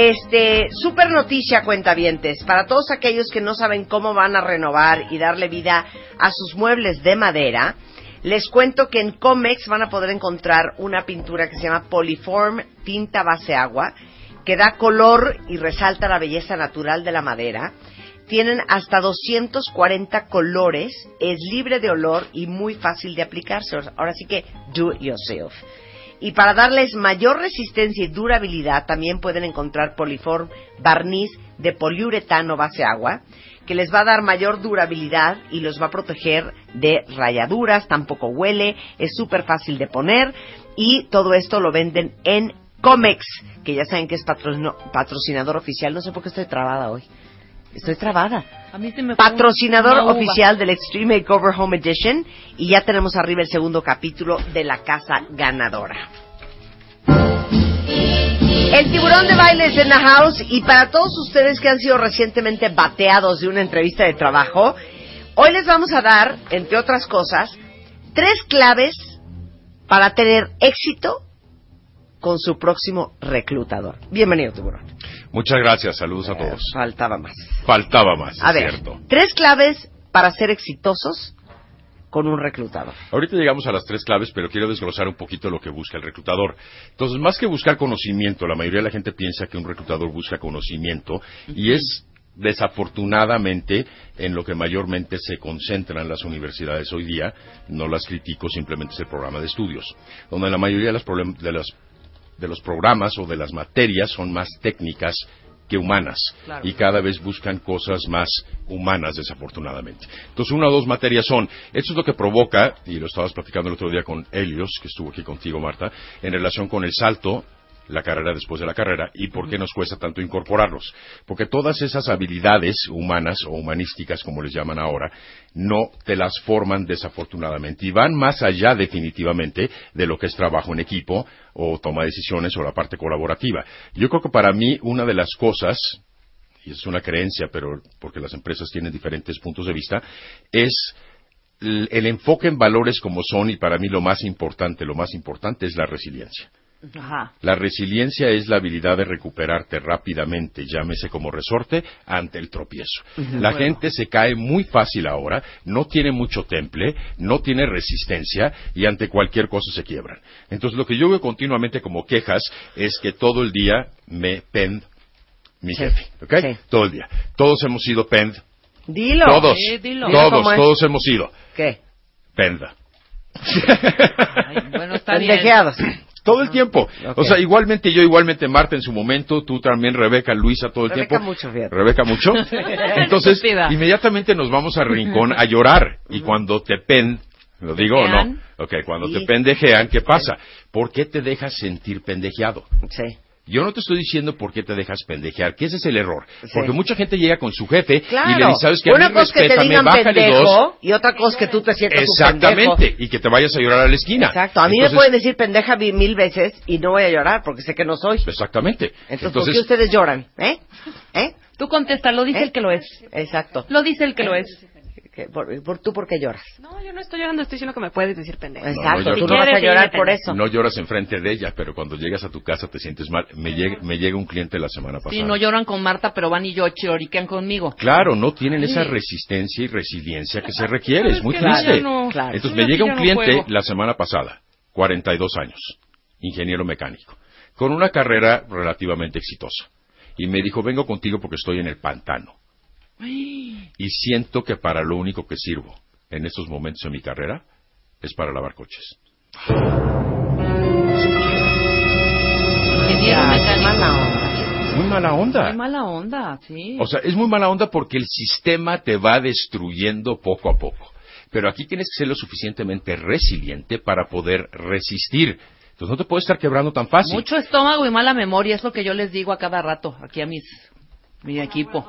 Este, super noticia, cuentavientes, para todos aquellos que no saben cómo van a renovar y darle vida a sus muebles de madera. Les cuento que en Comex van a poder encontrar una pintura que se llama Polyform Tinta Base Agua, que da color y resalta la belleza natural de la madera. Tienen hasta 240 colores, es libre de olor y muy fácil de aplicarse. Ahora sí que do it yourself. Y para darles mayor resistencia y durabilidad, también pueden encontrar Poliform barniz de poliuretano base agua, que les va a dar mayor durabilidad y los va a proteger de rayaduras, tampoco huele, es súper fácil de poner y todo esto lo venden en Comex, que ya saben que es patrocinador oficial. No sé por qué estoy trabada hoy. Estoy trabada. A mí se me Patrocinador una oficial del Extreme Makeover Home Edition y ya tenemos arriba el segundo capítulo de la casa ganadora. El tiburón de bailes en la house y para todos ustedes que han sido recientemente bateados de una entrevista de trabajo, hoy les vamos a dar, entre otras cosas, tres claves para tener éxito con su próximo reclutador. Bienvenido, tiburón. Muchas gracias, saludos a todos. Faltaba más. Faltaba más, A es ver, cierto. tres claves para ser exitosos con un reclutador. Ahorita llegamos a las tres claves, pero quiero desglosar un poquito lo que busca el reclutador. Entonces, más que buscar conocimiento, la mayoría de la gente piensa que un reclutador busca conocimiento y es desafortunadamente en lo que mayormente se concentran las universidades hoy día, no las critico, simplemente es el programa de estudios, donde la mayoría de, las de las de los programas o de las materias son más técnicas que humanas Claro. y cada vez buscan cosas más humanas desafortunadamente. Entonces una o dos materias son, esto es lo que provoca, y lo estabas platicando el otro día con Helios, que estuvo aquí contigo Marta, en relación con el salto, la carrera después de la carrera y por qué nos cuesta tanto incorporarlos. Porque todas esas habilidades humanas o humanísticas, como les llaman ahora, no te las forman desafortunadamente y van más allá definitivamente de lo que es trabajo en equipo o toma de decisiones o la parte colaborativa. Yo creo que para mí una de las cosas y es una creencia, pero porque las empresas tienen diferentes puntos de vista, es el, enfoque en valores como son, y para mí lo más importante, lo más importante es la resiliencia. Ajá. La resiliencia es la habilidad de recuperarte rápidamente, llámese como resorte, ante el tropiezo. La gente se cae muy fácil ahora, no tiene mucho temple, no tiene resistencia y ante cualquier cosa se quiebran. Entonces lo que yo veo continuamente como quejas es que todo el día me pend mi Sí, jefe, ¿ok? sí. Todo el día. Todos hemos sido pend, Dilo. todos, dilo. Todos, todos hemos sido ¿Qué? penda. Ay, bueno, está bien. Todo el tiempo. O sea, igualmente yo, igualmente Marta en su momento, tú también, Rebeca, Luisa, todo el Rebeca tiempo. mucho, fíjate. Rebeca mucho. Entonces, inmediatamente nos vamos al rincón a llorar. Y cuando te pen, ¿lo digo o no? Ok, cuando Sí. te pendejean, ¿qué pasa? ¿Por qué te dejas sentir pendejeado? Sí. Yo no te estoy diciendo por qué te dejas pendejear, que ese es el error. Sí. Porque mucha gente llega con su jefe Claro. y le dice, ¿sabes qué? A Una mí cosa es que te respétame, digan bájale pendejo dos. y otra cosa que tú te sientas un Exactamente. pendejo. Y que te vayas a llorar a la esquina. Exacto. A mí Entonces- me pueden decir pendeja mil veces y no voy a llorar porque sé que no soy. Exactamente. Entonces, ¿por qué ustedes lloran? ¿Eh? ¿Eh? Tú contesta, lo dice ¿Eh? el que lo es. Exacto. Lo dice el que lo es. ¿Qué- por, por- ¿Tú por qué lloras? No, yo no estoy llorando, estoy diciendo que me puedes decir pendejo. Exacto. yo- tú no vas a llorar por eso. No lloras enfrente de ella, pero cuando llegas a tu casa te sientes mal. Me llega, me llega un cliente la semana pasada. Sí, no lloran con Marta, pero van y yo choriquean conmigo. Claro, no tienen esa resistencia y resiliencia que se requiere. Es muy triste. no- Claro. Entonces Sí, me llega un no cliente la semana pasada, 42 años, ingeniero mecánico, con una carrera relativamente exitosa. Y me dijo, vengo contigo porque estoy en el pantano. Y siento que para lo único que sirvo en estos momentos de mi carrera es para lavar coches. Mala onda. Muy mala onda. Qué mala onda, sí. O sea, es muy mala onda porque el sistema te va destruyendo poco a poco. Pero aquí tienes que ser lo suficientemente resiliente para poder resistir. Entonces no te puedes estar quebrando tan fácil. Mucho estómago y mala memoria, es lo que yo les digo a cada rato, aquí a mis Mi equipo.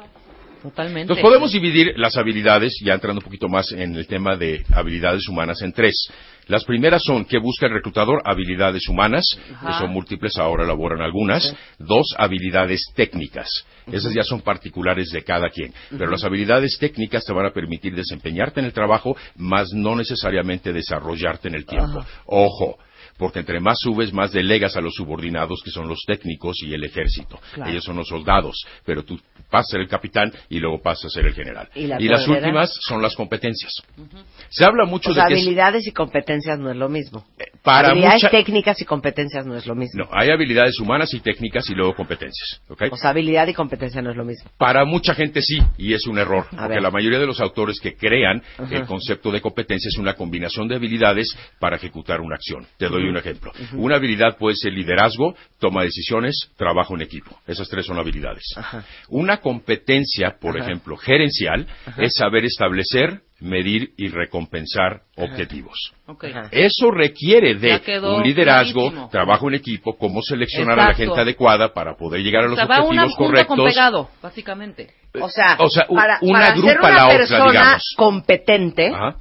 Totalmente. Entonces podemos dividir las habilidades, ya entrando un poquito más en el tema de habilidades humanas, en tres. Las primeras son que busca el reclutador habilidades humanas, que son múltiples, ahora elaboran algunas. Dos, habilidades técnicas. Esas ya son particulares de cada quien. Pero las habilidades técnicas te van a permitir desempeñarte en el trabajo, más no necesariamente desarrollarte en el tiempo. Ojo. Porque entre más subes, más delegas a los subordinados, que son los técnicos y el ejército. Claro. Ellos son los soldados, pero tú pasas a ser el capitán y luego pasas a ser el general. ¿Y la las últimas son las competencias. Se habla mucho O sea, de que es- habilidades y competencias no es lo mismo. para habilidades mucha- técnicas y competencias no es lo mismo. No, hay habilidades humanas y técnicas y luego competencias. ¿ok? O sea, habilidad y competencia no es lo mismo. Para mucha gente sí, y es un error, A porque ver. la mayoría de los autores que crean el concepto de competencia es una combinación de habilidades para ejecutar una acción. Te doy un ejemplo. Una habilidad puede ser liderazgo, toma de decisiones, trabajo en equipo. Esas tres son habilidades. Ajá. Una competencia, por Ajá. ejemplo, gerencial, es saber establecer, medir y recompensar objetivos. Ok. Ajá. Eso requiere de un liderazgo, clarísimo. trabajo en equipo, cómo seleccionar a la gente adecuada para poder llegar a O los sea, va una objetivos junta con correctos. pegado, básicamente. O sea, O sea, para, una para agrupa ser una la otra, persona digamos. competente, Ajá.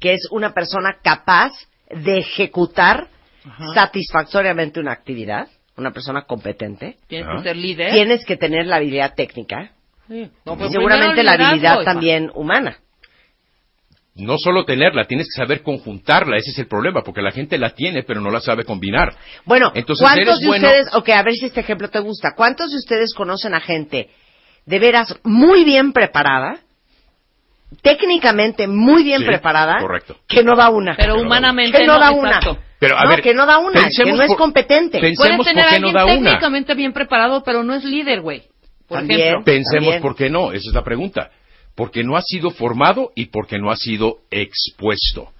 que es una persona capaz de ejecutar satisfactoriamente una actividad, una persona competente, Tienes Ajá. que ser líder. tienes que tener la habilidad técnica Sí. No, y seguramente la habilidad también humana. No solo tenerla, tienes que saber conjuntarla, ese es el problema, porque la gente la tiene, pero no la sabe combinar. Bueno, Entonces, ¿cuántos eres de bueno- ustedes, ok, a ver si este ejemplo te gusta, ¿cuántos de ustedes conocen a gente de veras muy bien preparada, técnicamente muy bien Sí, preparada, correcto. que no da una? Pero humanamente que no, da exacto. una. Pero, a no, ver, que no da una, que no es competente. Puedes Pensemos tener por qué no alguien da una. técnicamente bien preparado, pero no es líder, güey. Por También. ejemplo. Pensemos También. por qué no, esa es la pregunta. Porque no ha sido formado y porque no ha sido expuesto.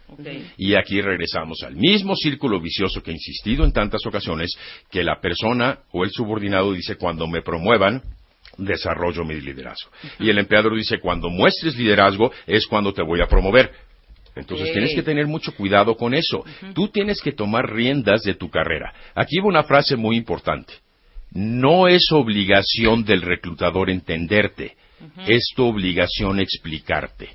Y aquí regresamos al mismo círculo vicioso que he insistido en tantas ocasiones, que la persona o el subordinado dice cuando me promuevan, desarrollo mi liderazgo. Y el empleador dice cuando muestres liderazgo es cuando te voy a promover. Entonces tienes que tener mucho cuidado con eso. Tú tienes que tomar riendas de tu carrera. Aquí va una frase muy importante. No es obligación del reclutador entenderte, es tu obligación explicarte.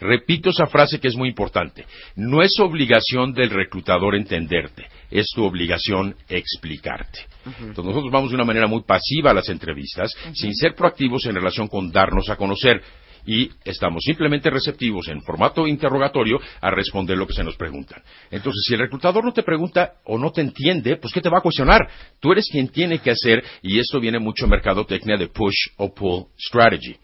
Repito esa frase que es muy importante. No es obligación del reclutador entenderte, es tu obligación explicarte. Entonces nosotros vamos de una manera muy pasiva a las entrevistas, sin ser proactivos en relación con darnos a conocer. Y estamos simplemente receptivos en formato interrogatorio a responder lo que se nos preguntan. Entonces, si el reclutador no te pregunta o no te entiende, pues ¿qué te va a cuestionar? Tú eres quien tiene que hacer, y esto viene mucho en mercadotecnia de push o pull strategy.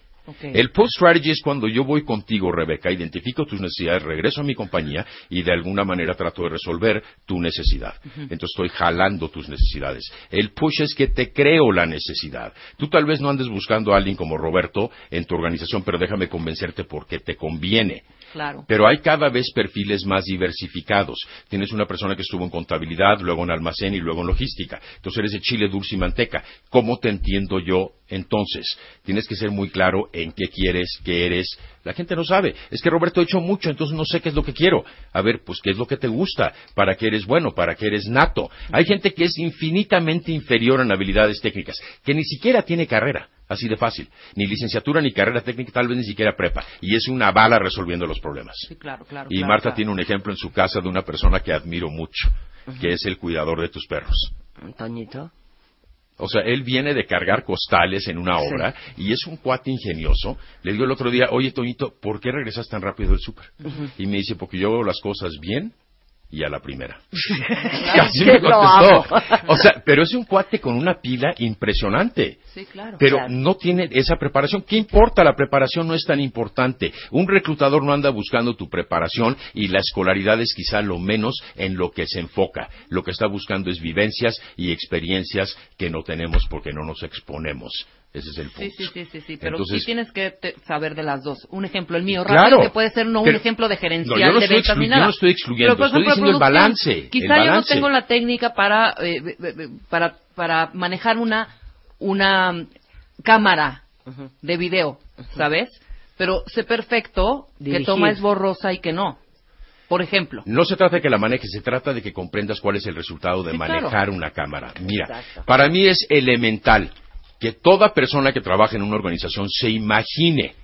El pull strategy es cuando yo voy contigo, Rebeca, identifico tus necesidades, regreso a mi compañía y de alguna manera trato de resolver tu necesidad. Entonces estoy jalando tus necesidades. El push es que te creo la necesidad. Tú tal vez no andes buscando a alguien como Roberto en tu organización, pero déjame convencerte porque te conviene. Claro. Pero hay cada vez perfiles más diversificados. Tienes una persona que estuvo en contabilidad, luego en almacén y luego en logística. Entonces eres de chile, dulce y manteca. ¿Cómo te entiendo yo entonces? Tienes que ser muy claro en qué quieres, qué eres. La gente no sabe. Es que Roberto ha hecho mucho, entonces no sé qué es lo que quiero. A ver, pues qué es lo que te gusta, para qué eres bueno, para qué eres nato. Hay gente que es infinitamente inferior en habilidades técnicas, que ni siquiera tiene carrera. Así de fácil. Ni licenciatura ni carrera técnica, tal vez ni siquiera prepa. Y es una bala resolviendo los problemas. Sí, claro, claro. Y claro, Marta claro. tiene un ejemplo en su casa de una persona que admiro mucho, que es el cuidador de tus perros. Toñito. O sea, él viene de cargar costales en una obra y es un cuate ingenioso. Le digo el otro día, oye, Toñito, ¿por qué regresas tan rápido del súper? Y me dice, porque yo hago las cosas bien y a la primera. Así me contestó. O sea, pero es un cuate con una pila impresionante. Sí, claro. Pero Claro. no tiene esa preparación. ¿Qué importa? La preparación no es tan importante. Un reclutador no anda buscando tu preparación y la escolaridad es quizá lo menos en lo que se enfoca. Lo que está buscando es vivencias y experiencias que no tenemos porque no nos exponemos. Ese es el punto. Sí, sí, sí, sí, sí, pero Entonces- sí tienes que te- saber de las dos. Un ejemplo, el mío, Claro. rápido, que puede ser no un ejemplo de gerencial, No, yo no de ventas ni exclu- nada. yo no estoy excluyendo, Pero, estoy diciendo el balance, el Quizá yo no tengo la técnica para, eh, para, para manejar una, una cámara de video, ¿sabes? Pero sé perfecto Dirigir. que toma es borrosa y que no. Por ejemplo. No se trata de que la manejes, se trata de que comprendas cuál es el resultado de Sí, manejar claro. una cámara. Mira, Exacto. para mí es elemental que toda persona que trabaja en una organización se imagine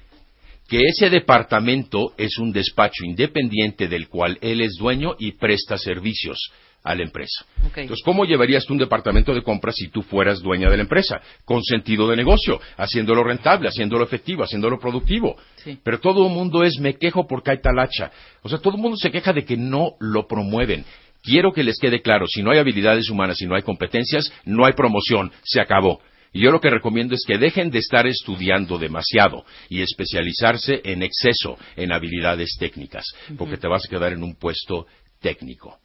que ese departamento es un despacho independiente del cual él es dueño y presta servicios a la empresa. Entonces, ¿cómo llevarías tú un departamento de compras si tú fueras dueña de la empresa? Con sentido de negocio, haciéndolo rentable, haciéndolo efectivo, haciéndolo productivo. Sí. Pero todo el mundo es me quejo porque hay talacha. O sea, todo el mundo se queja de que no lo promueven. Quiero que les quede claro, si no hay habilidades humanas, si no hay competencias, no hay promoción, se acabó. Y yo lo que recomiendo es que dejen de estar estudiando demasiado y especializarse en exceso en habilidades técnicas, porque te vas a quedar en un puesto técnico.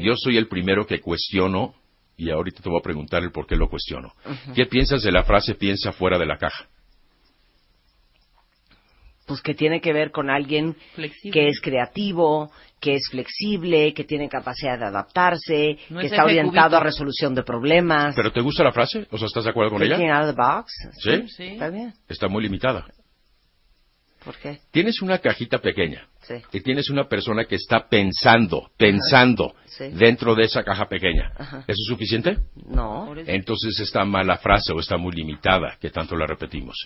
Yo soy el primero que cuestiono, y ahorita te voy a preguntar el por qué lo cuestiono. ¿Qué piensas de la frase piensa fuera de la caja? Pues que tiene que ver con alguien Flexible. que es creativo, que es flexible, que tiene capacidad de adaptarse, No que es está orientado cubito. a resolución de problemas. ¿Pero te gusta la frase? O sea, ¿estás de acuerdo con Thinking ella? out of the box. ¿Sí? Sí. Está bien. Está muy limitada. ¿Por qué? Tienes una cajita pequeña Sí. y tienes una persona que está pensando, pensando Sí. dentro de esa caja pequeña. Ajá. ¿Eso es suficiente? No. Entonces está mala frase o está muy limitada, que tanto la repetimos.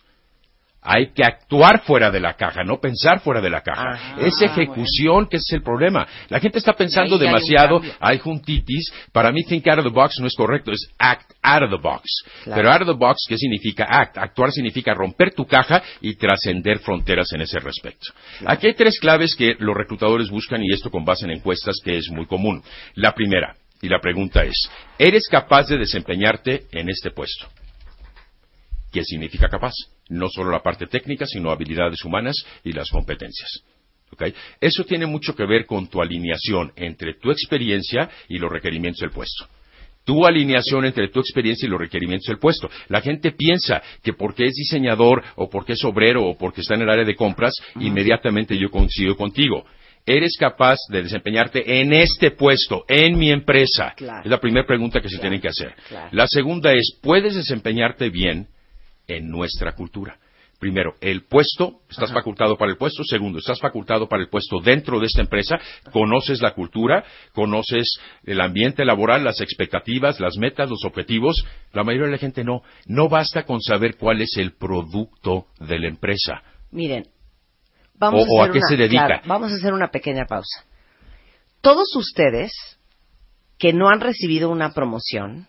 Hay que actuar fuera de la caja, no pensar fuera de la caja. Ah, es ejecución que es el problema. La gente está pensando Ahí demasiado, hay juntitis. Para mí, think out of the box no es correcto, es act out of the box. Claro. Pero out of the box, ¿qué significa act? Actuar significa romper tu caja y trascender fronteras en ese respecto. Aquí hay tres claves que los reclutadores buscan y esto con base en encuestas que es muy común. La primera, y la pregunta es, ¿eres capaz de desempeñarte en este puesto? ¿Qué significa capaz? No solo la parte técnica, sino habilidades humanas y las competencias. ¿Ok? Eso tiene mucho que ver con tu alineación entre tu experiencia y los requerimientos del puesto. Tu alineación entre tu experiencia y los requerimientos del puesto. La gente piensa que porque es diseñador o porque es obrero o porque está en el área de compras, inmediatamente yo coincido contigo. ¿Eres capaz de desempeñarte en este puesto, en mi empresa? Claro. Es la primera pregunta que se tienen que hacer. claro. La segunda es, ¿puedes desempeñarte bien en nuestra cultura? Primero, el puesto, estás facultado para el puesto. Segundo, estás facultado para el puesto dentro de esta empresa. Conoces la cultura, conoces el ambiente laboral, las expectativas, las metas, los objetivos. La mayoría de la gente no. No basta con saber cuál es el producto de la empresa. Miren, vamos O- o a a hacer qué una, se dedica. claro, vamos a hacer una pequeña pausa. Todos ustedes que no han recibido una promoción,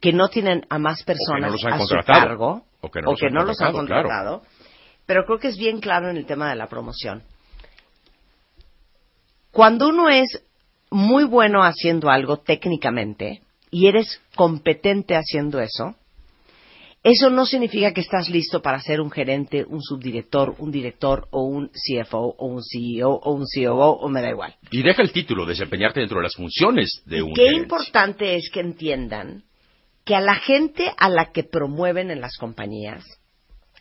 que no tienen a más personas han a su cargo, O que no los han los han contratado, claro. pero creo que es bien claro en el tema de la promoción. Cuando uno es muy bueno haciendo algo técnicamente y eres competente haciendo eso, eso no significa que estás listo para ser un gerente, un subdirector, un director o un CFO o un CEO o un COO o me da igual. Y deja el título, desempeñarte dentro de las funciones de un Qué gerente. importante es que entiendan que a la gente a la que promueven en las compañías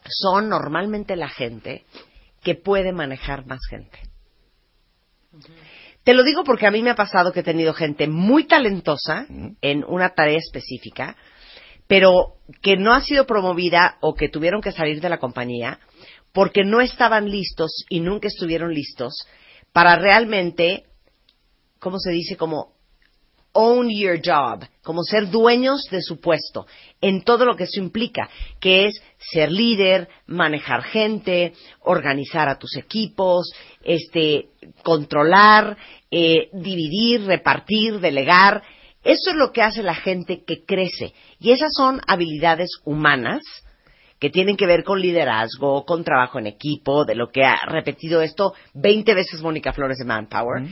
son normalmente la gente que puede manejar más gente. Te lo digo porque a mí me ha pasado que he tenido gente muy talentosa en una tarea específica, pero que no ha sido promovida o que tuvieron que salir de la compañía porque no estaban listos y nunca estuvieron listos para realmente, ¿cómo se dice? Como own your job, como ser dueños de su puesto, en todo lo que eso implica, que es ser líder, manejar gente, organizar a tus equipos, este, controlar, eh, dividir, repartir, delegar. Eso es lo que hace la gente que crece. Y esas son habilidades humanas que tienen que ver con liderazgo, con trabajo en equipo, de lo que ha repetido esto 20 veces Mónica Flores de Manpower,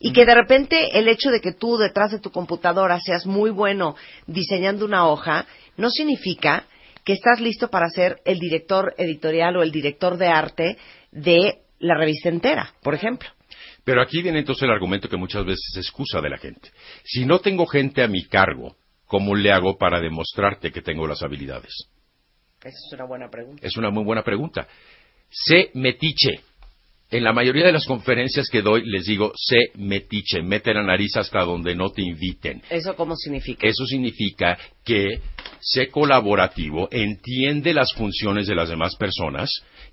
y que de repente el hecho de que tú detrás de tu computadora seas muy bueno diseñando una hoja, no significa que estás listo para ser el director editorial o el director de arte de la revista entera, por ejemplo. Pero aquí viene entonces el argumento que muchas veces se excusa de la gente. Si no tengo gente a mi cargo, ¿cómo le hago para demostrarte que tengo las habilidades? Esa es una buena pregunta. Es una muy buena pregunta. Sé metiche. En la mayoría de las conferencias que doy les digo, sé metiche, mete la nariz hasta donde no te inviten. ¿Eso cómo significa? Eso significa que sé colaborativo, entiende las funciones de las demás personas,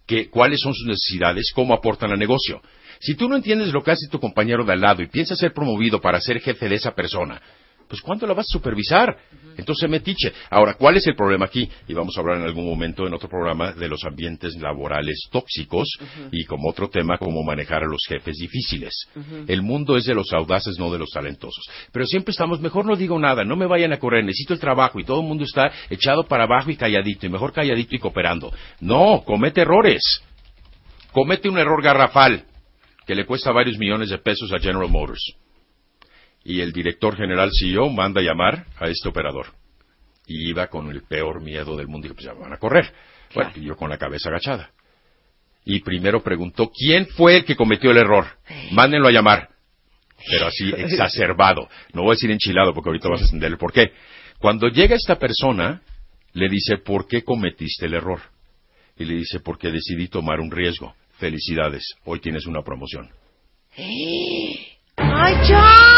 que, cuáles son sus necesidades, cómo aportan al negocio. Si tú no entiendes lo que hace tu compañero de al lado y piensas ser promovido para ser jefe de esa persona, pues ¿cuándo la vas a supervisar? Entonces metiche. Ahora, ¿cuál es el problema aquí? Y vamos a hablar en algún momento en otro programa de los ambientes laborales tóxicos y como otro tema, cómo manejar a los jefes difíciles. El mundo es de los audaces, no de los talentosos. Pero siempre estamos, mejor no digo nada, no me vayan a correr, necesito el trabajo y todo el mundo está echado para abajo y calladito, y mejor calladito y cooperando. No, comete errores. Comete un error garrafal que le cuesta varios millones de pesos a General Motors. Y el director general CEO manda a llamar a este operador. Y iba con el peor miedo del mundo y dijo, pues ya me van a correr. Bueno, y yo con la cabeza agachada. Y primero preguntó, ¿quién fue el que cometió el error? Mándenlo a llamar. Pero así, exacerbado. No voy a decir enchilado porque ahorita vas a entender el por qué. Cuando llega esta persona, le dice, ¿por qué cometiste el error? Y le dice, porque decidí tomar un riesgo. Felicidades, hoy tienes una promoción. ¡Ay, ya!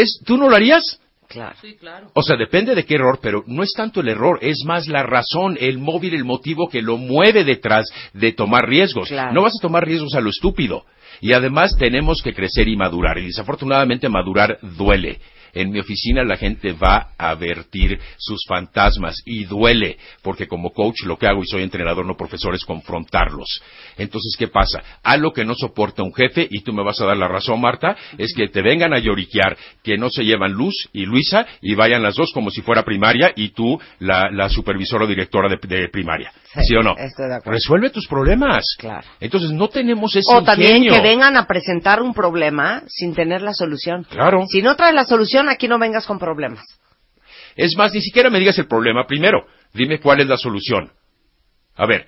¿Es, ¿Tú no lo harías? Claro. Sí, claro. O sea, depende de qué error, pero no es tanto el error, es más la razón, el móvil, el motivo que lo mueve detrás de tomar riesgos. Claro. No vas a tomar riesgos a lo estúpido. Y además tenemos que crecer y madurar. Y desafortunadamente madurar duele. En mi oficina la gente va a vertir sus fantasmas y duele, porque como coach lo que hago y soy entrenador, no profesor, es confrontarlos. Entonces, ¿qué pasa? Algo que no soporta un jefe, y tú me vas a dar la razón, Marta, es que te vengan a lloriquear que no se llevan Luz y Luisa y vayan las dos como si fuera primaria y tú la, la supervisora o directora de, de primaria. Sí, Sí, o no? estoy de acuerdo. Resuelve tus problemas. Claro. Entonces, no tenemos ese O también que vengan a presentar un problema sin tener la solución. Claro. Si no traes la solución, aquí no vengas con problemas. Es más, ni siquiera me digas el problema primero. Dime cuál es la solución. A ver,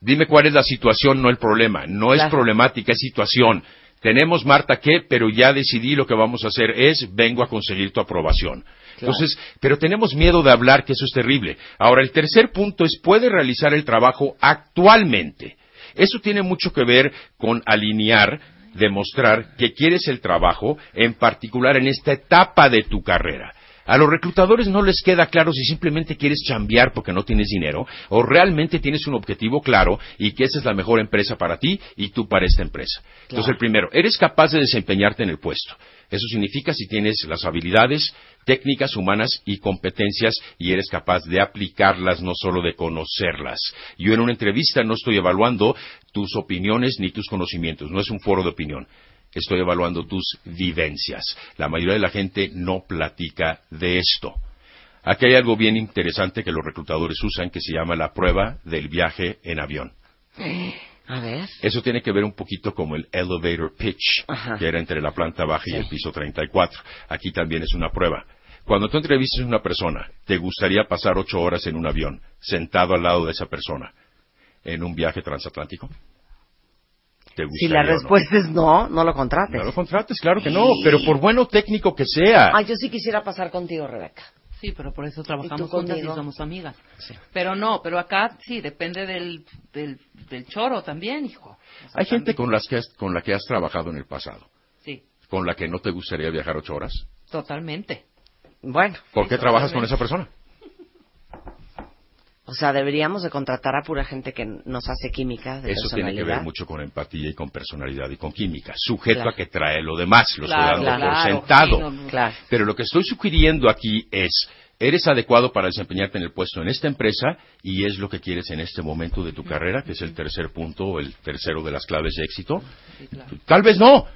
dime cuál es la situación, no el problema. No es problemática, es situación. Tenemos, Marta, que, pero ya decidí lo que vamos a hacer es, vengo a conseguir tu aprobación. Entonces, pero tenemos miedo de hablar, que eso es terrible. Ahora, el tercer punto es, puede realizar el trabajo actualmente. Eso tiene mucho que ver con alinear, demostrar que quieres el trabajo, en particular en esta etapa de tu carrera. A los reclutadores no les queda claro si simplemente quieres chambear porque no tienes dinero o realmente tienes un objetivo claro y que esa es la mejor empresa para ti y tú para esta empresa. Entonces, el primero, eres capaz de desempeñarte en el puesto. Eso significa si tienes las habilidades, técnicas humanas y competencias y eres capaz de aplicarlas, no solo de conocerlas. Yo en una entrevista no estoy evaluando tus opiniones ni tus conocimientos, no es un foro de opinión. Estoy evaluando tus vivencias. La mayoría de la gente no platica de esto. Aquí hay algo bien interesante que los reclutadores usan que se llama la prueba del viaje en avión. A ver. Eso tiene que ver un poquito como el elevator pitch, Ajá. que era entre la planta baja y el piso 34. Aquí también es una prueba. Cuando tú entrevistas a una persona, ¿te gustaría pasar ocho horas en un avión, sentado al lado de esa persona, en un viaje transatlántico? ¿Te Si la o no? respuesta es no, no lo contrates. No lo contrates, claro que no, pero por bueno técnico que sea. Ay, yo sí quisiera pasar contigo, Rebeca. Sí, pero por eso ¿Y trabajamos tú juntas y somos amigas. Pero no, pero acá sí, depende del, del, del choro también, hijo. O sea, Hay gente también- con, las que has, con la que has trabajado en el pasado, Sí, con la que no te gustaría viajar ocho horas. totalmente. Bueno, ¿Por Sí, qué trabajas con totalmente. esa persona? O sea, deberíamos de contratar a pura gente que nos hace química de Eso tiene que ver mucho con empatía y con personalidad y con química, sujeto Claro. a que trae lo demás, lo Claro, estoy dando por sentado. sí, no, no. Claro. Pero lo que estoy sugiriendo aquí es, eres adecuado para desempeñarte en el puesto en esta empresa y es lo que quieres en este momento de tu carrera, que es el tercer punto o el tercero de las claves de éxito. Sí. Tal vez no.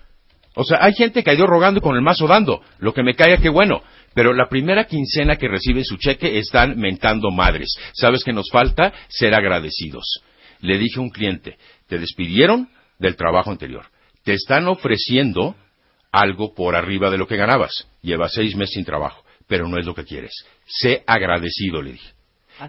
O sea, hay gente que ha ido rogando con el mazo dando. Lo que me caiga, qué bueno. Pero la primera quincena que reciben su cheque están mentando madres. ¿Sabes que nos falta? Ser agradecidos. Le dije a un cliente, te despidieron del trabajo anterior. Te están ofreciendo algo por arriba de lo que ganabas. Llevas seis meses sin trabajo, pero no es lo que quieres. Sé agradecido, le dije.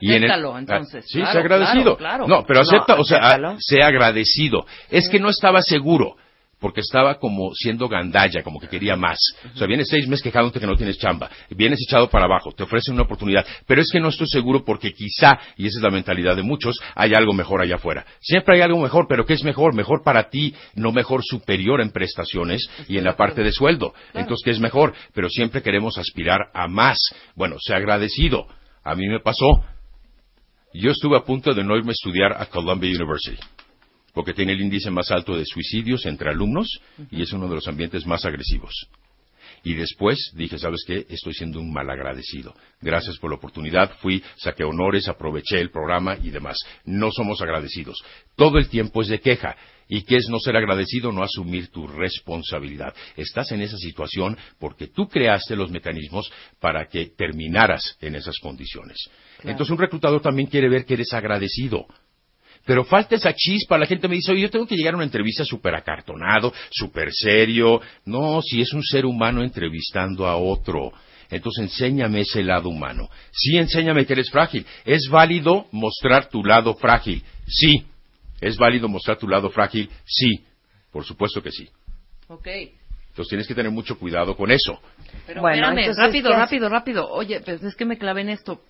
Y en el- Acéptalo, ah, entonces. Sí, Claro, sé agradecido. claro, claro. No, pero No, acepta, o sea, acéptalo. sé agradecido. Es que no estaba seguro, porque estaba como siendo gandalla, como que quería más. O sea, vienes seis meses quejándote que no tienes chamba, vienes echado para abajo, te ofrecen una oportunidad, pero es que no estoy seguro porque quizá, y esa es la mentalidad de muchos, hay algo mejor allá afuera. Siempre hay algo mejor, pero ¿qué es mejor? Mejor para ti, no mejor superior en prestaciones y en la parte de sueldo. Entonces, ¿qué es mejor? Pero siempre queremos aspirar a más. Bueno, sea agradecido. A mí me pasó. Yo estuve a punto de no irme a estudiar a Columbia University, porque tiene el índice más alto de suicidios entre alumnos y es uno de los ambientes más agresivos. Y después dije, ¿sabes qué? Estoy siendo un malagradecido. Gracias por la oportunidad. Fui, saqué honores, aproveché el programa y demás. No somos agradecidos. Todo el tiempo es de queja. ¿Y qué es no ser agradecido? No asumir tu responsabilidad. Estás en esa situación porque tú creaste los mecanismos para que terminaras en esas condiciones. Entonces un reclutador también quiere ver que eres agradecido. Pero falta esa chispa. La gente me dice, oye, yo tengo que llegar a una entrevista súper acartonado, súper serio. No, si es un ser humano entrevistando a otro. Entonces enséñame ese lado humano. Sí, enséñame que eres frágil. ¿Es válido mostrar tu lado frágil? Sí. ¿Es válido mostrar tu lado frágil? Sí. Por supuesto que sí. Ok. Entonces tienes que tener mucho cuidado con eso. Pero Bueno, espérame, entonces, rápido, rápido, rápido. Oye, pues es que me clavé en esto.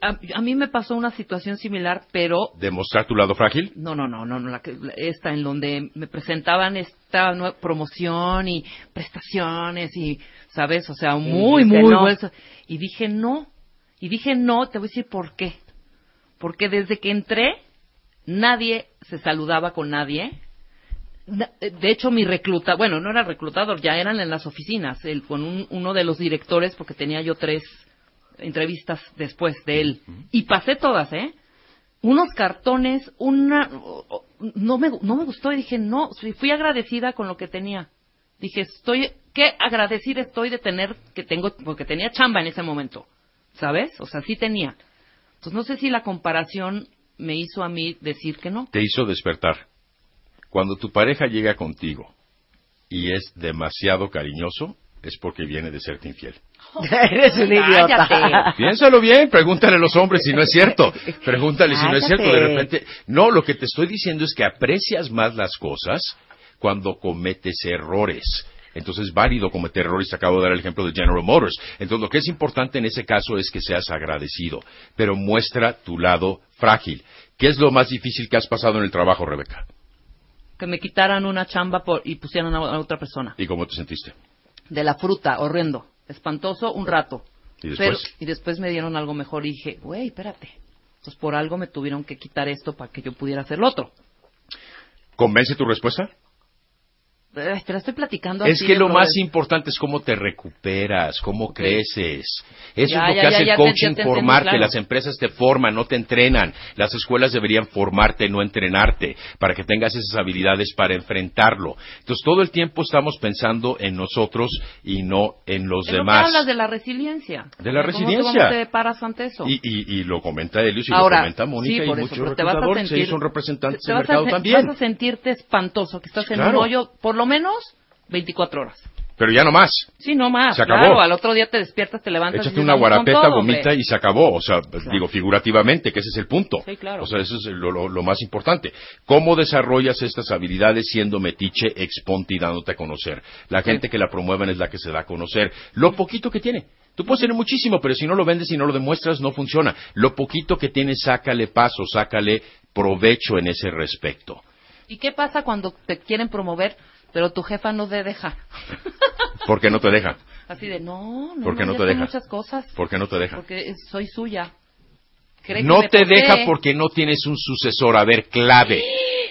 A, a mí me pasó una situación similar, pero ¿Demostrar tu lado frágil? no, no, no, no, no la que, esta en donde me presentaban esta nueva promoción y prestaciones y, ¿sabes? O sea, muy, muy no. bueno. Y dije no. Y dije no, te voy a decir por qué. Porque desde que entré, nadie se saludaba con nadie. Na- De hecho, mi recluta, bueno, no era reclutador, ya eran en las oficinas, él, con un- uno de los directores, porque tenía yo tres entrevistas después de él. Y pasé todas, ¿eh? Unos cartones, una... No me, no me gustó y dije, no, fui agradecida con lo que tenía. Dije, estoy, qué agradecida estoy de tener, que tengo, porque tenía chamba en ese momento, ¿sabes? O sea, sí tenía. Entonces, no sé si la comparación me hizo a mí decir que no. Te hizo despertar. Cuando tu pareja llega contigo y es demasiado cariñoso, es porque viene de serte infiel. Eres un idiota. Cállate. Piénsalo bien, pregúntale a los hombres si no es cierto. Pregúntale si no es cierto. De repente, no, lo que te estoy diciendo es que aprecias más las cosas cuando cometes errores. Entonces es válido cometer errores. Te acabo de dar el ejemplo de General Motors. Entonces lo que es importante en ese caso es que seas agradecido, pero muestra tu lado frágil. ¿Qué es lo más difícil que has pasado en el trabajo, Rebeca? Que me quitaran una chamba por, y pusieran a a otra persona. ¿Y cómo te sentiste? De la fruta, horrendo. Espantoso un rato. ¿Y después? Pero- y después me dieron algo mejor y dije, güey, espérate. Entonces por algo me tuvieron que quitar esto para que yo pudiera hacer lo otro. ¿Convence tu respuesta? Te la estoy platicando Es así que lo más brother. importante es cómo te recuperas, cómo creces. Eso Ya, es lo ya, que ya, hace el coaching, te formarte. claro. Las empresas te forman, no te entrenan. Las escuelas deberían formarte, no entrenarte, para que tengas esas habilidades para enfrentarlo. Entonces, todo el tiempo estamos pensando en nosotros y no en los que demás. hablas de la resiliencia. De la ¿Cómo resiliencia. ¿Cómo te paras ante eso? Y, y, y lo comenta Elios y Ahora, lo comenta Mónica sí, y eso, muchos pero a reclutadores. sentir, son representantes te del a mercado se- también. Vas a sentirte espantoso, que estás en Claro. un hoyo, por lo menos 24 horas. Pero ya no más. Sí, no más. Se acabó. Claro, al otro día te despiertas, te levantas y Échate dices, una "Vamos con guarapeta, todo, vomita hombre". y se acabó. O sea, digo figurativamente, que ese es el punto. Sí, claro. O sea, eso es lo, lo- lo más importante. ¿Cómo desarrollas estas habilidades siendo metiche, exponte y dándote a conocer? La gente que la promueven es la que se da a conocer. Lo poquito que tiene. Tú puedes tener muchísimo, pero si no lo vendes y no lo demuestras, no funciona. Lo poquito que tienes, sácale paso, sácale provecho en ese respecto. ¿Y qué pasa cuando te quieren promover, pero tu jefa no te deja? ¿Por qué no te deja? Así de, no, no, ¿Por qué no te deja? muchas cosas. ¿Por qué no te deja? Porque soy suya. Cree No te posee. deja porque no tienes un sucesor. A ver, clave.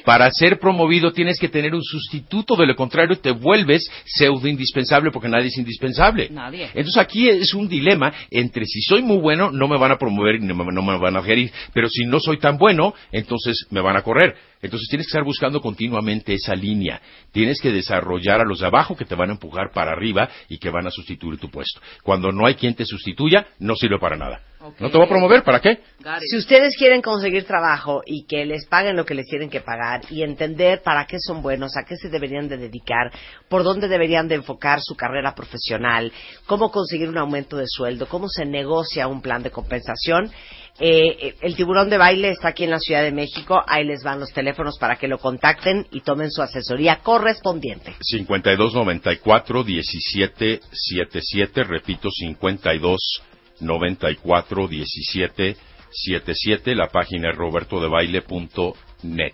Para ser promovido tienes que tener un sustituto, de lo contrario te vuelves pseudo indispensable porque nadie es indispensable. Nadie. Entonces aquí es un dilema entre si soy muy bueno, no me van a promover y no me, no me van a gerir, pero si no soy tan bueno, entonces me van a correr. Entonces tienes que estar buscando continuamente esa línea. Tienes que desarrollar a los de abajo que te van a empujar para arriba y que van a sustituir tu puesto. Cuando no hay quien te sustituya, no sirve para nada. No te va a promover, ¿para qué? Si ustedes quieren conseguir trabajo y que les paguen lo que les tienen que pagar y entender para qué son buenos, a qué se deberían de dedicar, por dónde deberían de enfocar su carrera profesional, cómo conseguir un aumento de sueldo, cómo se negocia un plan de compensación, eh, eh, el tiburón de baile está aquí en la Ciudad de México. Ahí les van los teléfonos para que lo contacten y tomen su asesoría correspondiente. 52 94 17 77, repito 52 94 17 77, la página es robertodebaile.net.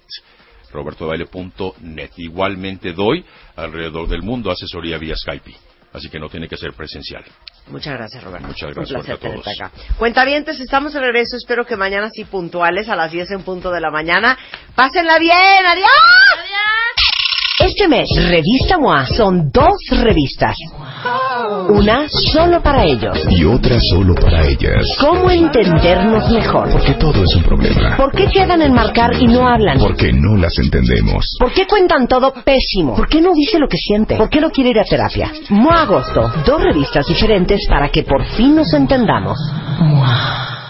robertodebaile.net. Igualmente doy alrededor del mundo asesoría vía Skype, así que no tiene que ser presencial. Muchas gracias, Roberto. Muchas Un gracias placer a todos. acá. Cuentavientes, estamos de regreso. Espero que mañana sí puntuales a las 10 en punto de la mañana. Pásenla bien. ¡Adiós! Este mes, Revista MOA son dos revistas. Una solo para ellos. Y otra solo para ellas. ¿Cómo entendernos mejor? Porque todo es un problema. ¿Por qué quedan en marcar y no hablan? Porque no las entendemos. ¿Por qué cuentan todo pésimo? ¿Por qué no dice lo que siente? ¿Por qué no quiere ir a terapia? Mua Agosto, dos revistas diferentes para que por fin nos entendamos. Mua.